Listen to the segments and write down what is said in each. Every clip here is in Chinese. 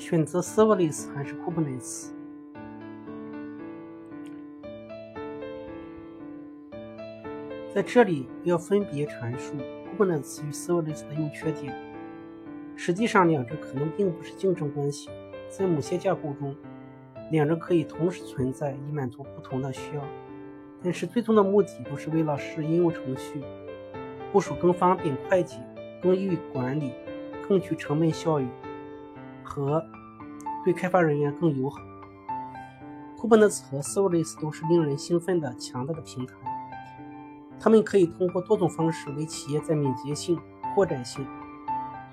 选择 Serverless 还是 Kubernetes？在这里要分别阐述 Kubernetes 与 Serverless 的优缺点。实际上，两者可能并不是竞争关系。在某些架构中，两者可以同时存在，以满足不同的需要。但是，最终的目的都是为了使应用程序部署更方便、快捷、更易于管理、更具成本效益和对开发人员更友好。Kubernetes 和 Serverless 都是令人兴奋的强大的平台。他们可以通过多种方式为企业在敏捷性、扩展性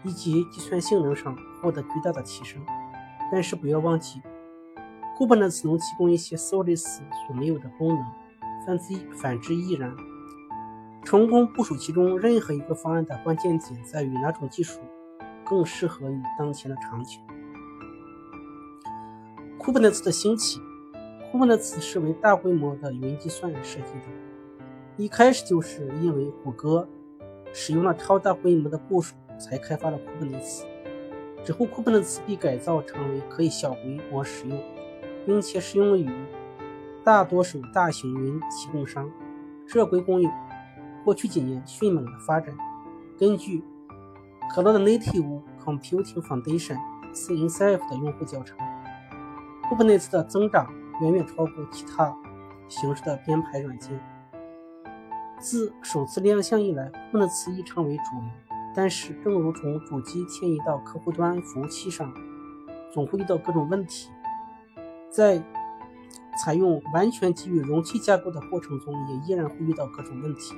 以及计算性能上获得巨大的提升。但是不要忘记，Kubernetes 能提供一些 Serverless 所没有的功能，反之反之亦然。成功部署其中任何一个方案的关键点在于哪种技术更适合于当前的场景。Kubernetes 的兴起，Kubernetes 是为大规模的云计算设计的。一开始就是因为谷歌使用了超大规模的部署，才开发了 Kubernetes。之后，Kubernetes 被改造成为可以小规模使用，并且适用于大多数大型云提供商。这归功于过去几年迅猛的发展。根据 Cloud Native Computing Foundation（CNCF） 的用户教程，Kubernetes 的增长远远超过其他形式的编排软件。自首次亮相以来，Kubernetes 已成为主流。但是，正如从主机迁移到客户端服务器上，总会遇到各种问题。在采用完全基于容器架构的过程中，也依然会遇到各种问题。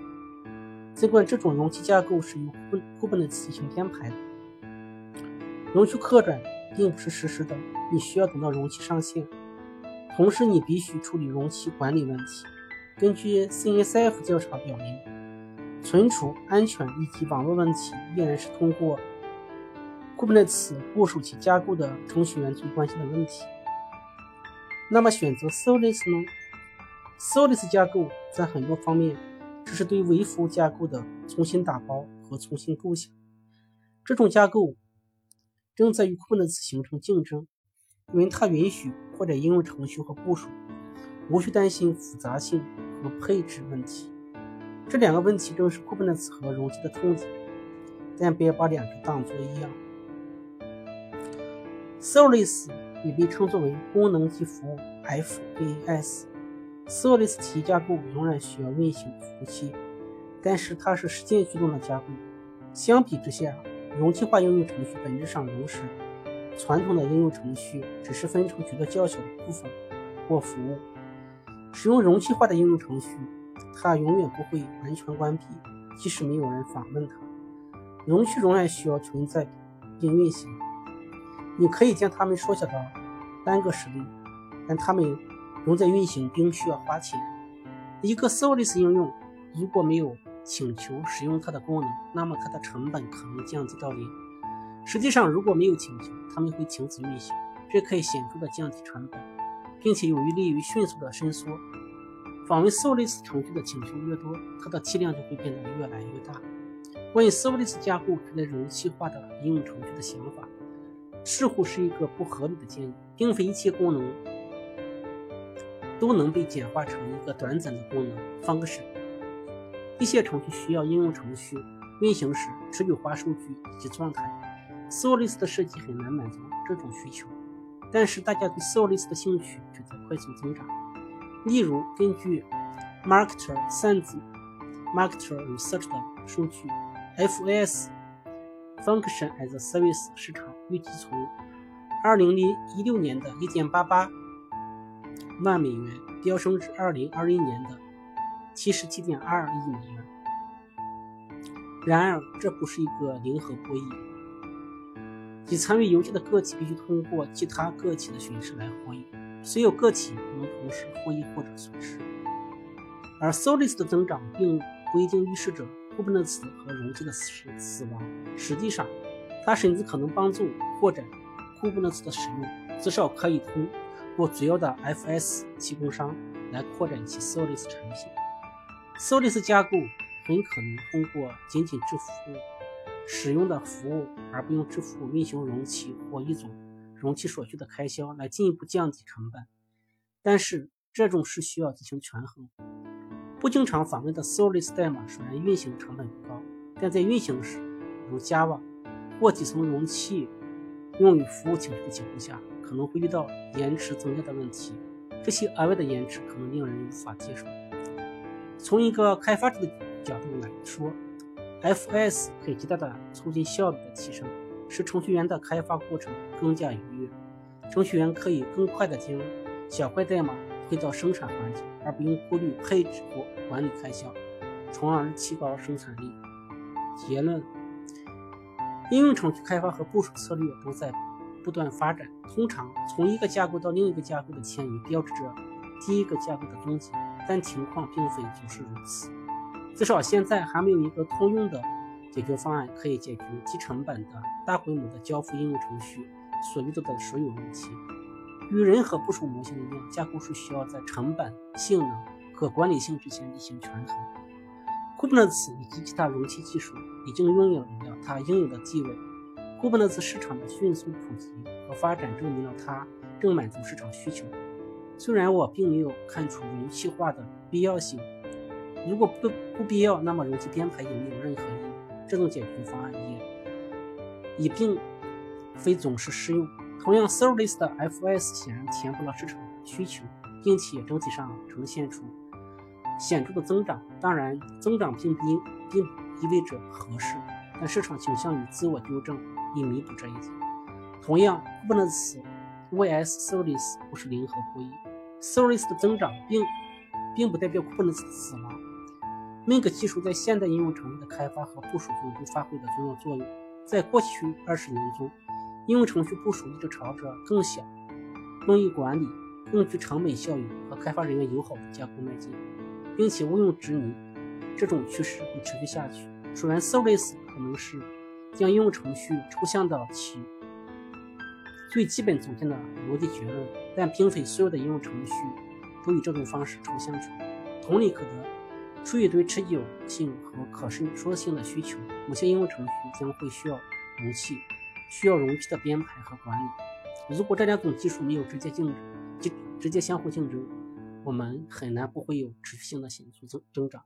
尽管这种容器架构是由 Kubernetes 进行编排的，容器扩展并不是实时的，你需要等到容器上线。同时，你必须处理容器管理问题。根据 CNCF 调查表明，存储安全以及网络问题依然是通过 Kubernetes 部署其架构的程序员最关心的问题。那么选择 Serverless 呢？Serverless 架构在很多方面这是对微服务架构的重新打包和重新构想。这种架构正在与 Kubernetes 形成竞争，因为它允许扩展应用程序和部署，无需担心复杂性。和配置问题，这两个问题正是 Kubernetes 和容器的痛点，但别把两者当作一样。Serverless 也被称作为功能及服务 （FaaS）。斯沃里斯体系架构仍然需要运行服务器，但是它是实践驱动的架构。相比之下，容器化应用程序本质上仍是传统的应用程序，只是分成许多较小的部分或服务。使用容器化的应用程序，它永远不会完全关闭，即使没有人访问它，容器仍然需要存在并运行。你可以将它们缩小到单个实例，但它们仍在运行并需要花钱。一个 service 应用如果没有请求使用它的功能，那么它的成本可能降低到零。实际上，如果没有请求，它们会停止运行，这可以显著的降低成本。并且有利于迅速的伸缩。访问 service 程序的请求越多，它的体量就会变得越来越大。关于 Serverless 架构取代容器化的应用程序的想法，似乎是一个不合理的建议。并非一切功能都能被简化成一个短暂的功能 function。一些程序需要应用程序运行时持久化数据以及状态。s o l i s 的设计很难满足这种需求，但是大家对 s o l i s 的兴趣却在快速增长。例如，根据 Marketer Sans Marketer Research 的数据，FAS Function as a Service 市场预计从2016年的1.88万美元飙升至2021年的77.22亿美元。然而，这不是一个零和博弈。即参与游戏的个体必须通过其他个体的损失来获益，所有个体不能同时获益或者损失。而 Solis 的增长并不一定预示着 Kubernetes 和容器的死死亡，实际上，它甚至可能帮助扩展 Kubernetes 的使用，至少可以通或主要的 FS 提供商来扩展其 Serverless 产品。Serverless 架构很可能通过仅仅支付使用的服务，而不用支付运行容器或一种容器所需的开销来进一步降低成本。但是这种是需要进行权衡。不经常访问的 Serverless 代码虽然运行成本不高，但在运行时，如 Java 或几层容器用于服务请求的情况下，可能会遇到延迟增加的问题。这些额外的延迟可能令人无法接受。从一个开发者的角度来说，FS 可以极大的促进效率的提升，使程序员的开发过程更加愉悦。程序员可以更快地将小块代码推到生产环节，而不用顾虑配置或管理开销，从而提高生产力。结论：应用程序开发和部署策略都在不断发展。通常，从一个架构到另一个架构的迁移，标志着第一个架构的终结。但情况并非就是如此，至少现在还没有一个通用的解决方案可以解决低成本的大规模的交付应用程序所遇到的所有问题。与任何部署模型一样，架构是需要在成本、性能和管理性之间进行权衡。Kubernetes 以及其他容器技术已经拥有了它应有的地位。Kubernetes 市场的迅速普及和发展证明了它正满足市场需求。虽然我并没有看出容器化的必要性，如果不不必要，那么容器编排也没有任何意义。这种解决方案也也并非总是适用。同样，Serverless 的 FS 显然填补了市场需求，并且整体上呈现出显著的增长。当然，增长并不并不意味着合适，但市场倾向于自我纠正以弥补这一点。同样，Kubernetes vs service 不是零和博弈。service 的增长并并不代表 Kubernetes 死亡。每个技术在现代应用程序的开发和部署中都发挥了重要作用。在过去二十年中，应用程序部署一直朝着更小、更易管理、更具成本效益和开发人员友好的架构迈进，并且毋庸置疑，这种趋势会持续下去。虽然 Serverless 可能是将应用程序抽象到其最基本组件的逻辑结论，但并非所有的应用程序都以这种方式抽象出来。同理可得，出于对持久性和可伸缩性的需求，某些应用程序将会需要容器，需要容器的编排和管理。如果这两种技术没有直接竞争，直直接相互竞争，我们很难不会有持续性的显著增增长。